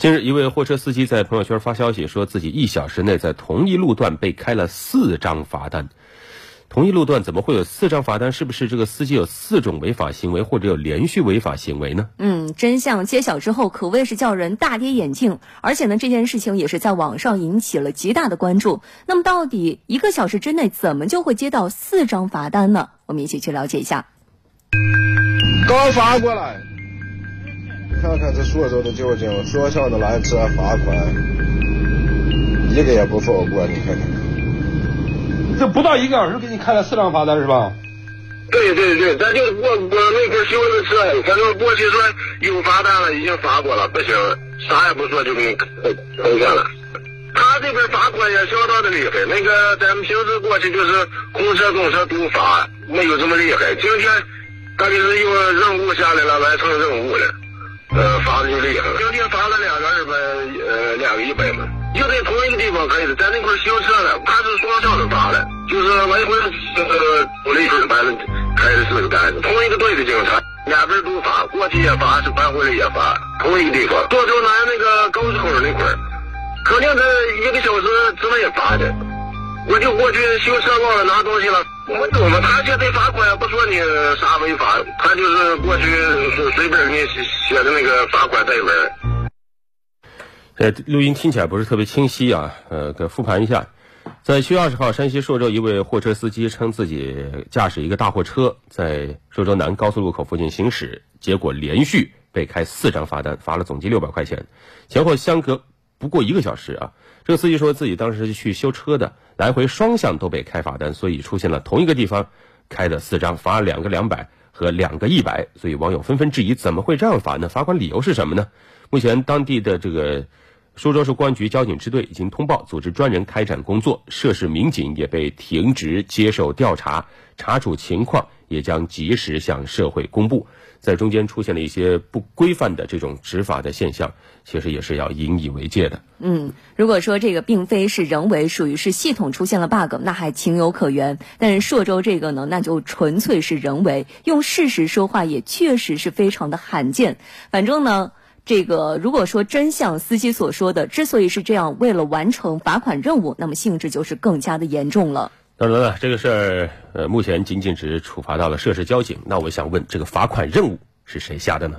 近日，一位货车司机在朋友圈发消息，说自己一小时内在同一路段被开了四张罚单。同一路段怎么会有四张罚单？是不是这个司机有四种违法行为，或者有连续违法行为呢？嗯，真相揭晓之后，可谓是叫人大跌眼镜。而且呢，这件事情也是在网上引起了极大的关注。那么，到底一个小时之内怎么就会接到四张罚单呢？我们一起去了解一下。刚发过来。看看这朔州的交警，说笑的拦车罚款，一个也不放过。你看看，这不到一个小时给你开了四张罚单是吧？对对对，咱就我我那块修了个车，反正过去说有罚单了，已经罚过了，不行，啥也不说就给你扣下了。他这边罚款也相当的厉害，那个咱们平时过去就是公车公车都罚，没有这么厉害。今天他就是有任务下来了，完成任务了。呃，罚的就厉害了，今天罚了两个二百，呃，两个一百嘛，就在同一个地方可以的，在那块修车的，他是双向的罚的，就是来回呃五了一分，反正开了四个单子，同一个队的警察，两边都罚，过去也罚，是返回来也罚，同一个地方，涿州南那个高速口那块肯定是一个小时之内罚的，我就过去修车忘了拿东西了。我懂了，他现在罚款不说你啥违法，他就是过去随便给你写的那个罚款代文。呃，录音听起来不是特别清晰啊，呃，给复盘一下，在七月二十号，山西朔州一位货车司机称自己驾驶一个大货车在朔州南高速路口附近行驶，结果连续被开四张罚单，罚了总计六百块钱，前后相隔不过一个小时啊。这个司机说自己当时是去修车的，来回双向都被开罚单，所以出现了同一个地方开的四张，罚两个两百和两个一百，所以网友纷纷质疑怎么会这样罚呢？罚款理由是什么呢？目前当地的这个苏州市公安局交警支队已经通报，组织专人开展工作，涉事民警也被停职接受调查，查处情况也将及时向社会公布。在中间出现了一些不规范的这种执法的现象，其实也是要引以为戒的。嗯，如果说这个并非是人为，属于是系统出现了 bug，那还情有可原。但是朔州这个呢，那就纯粹是人为，用事实说话也确实是非常的罕见。反正呢，这个如果说真像司机所说的，之所以是这样，为了完成罚款任务，那么性质就是更加的严重了。当然了，这个事儿呃，目前仅仅只处罚到了涉事交警。那我想问，这个罚款任务是谁下的呢？